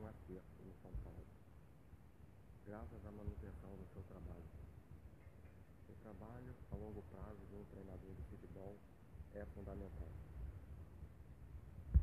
Um acerto no São Paulo, graças à manutenção do seu trabalho. O trabalho a longo prazo de um treinador de futebol é fundamental.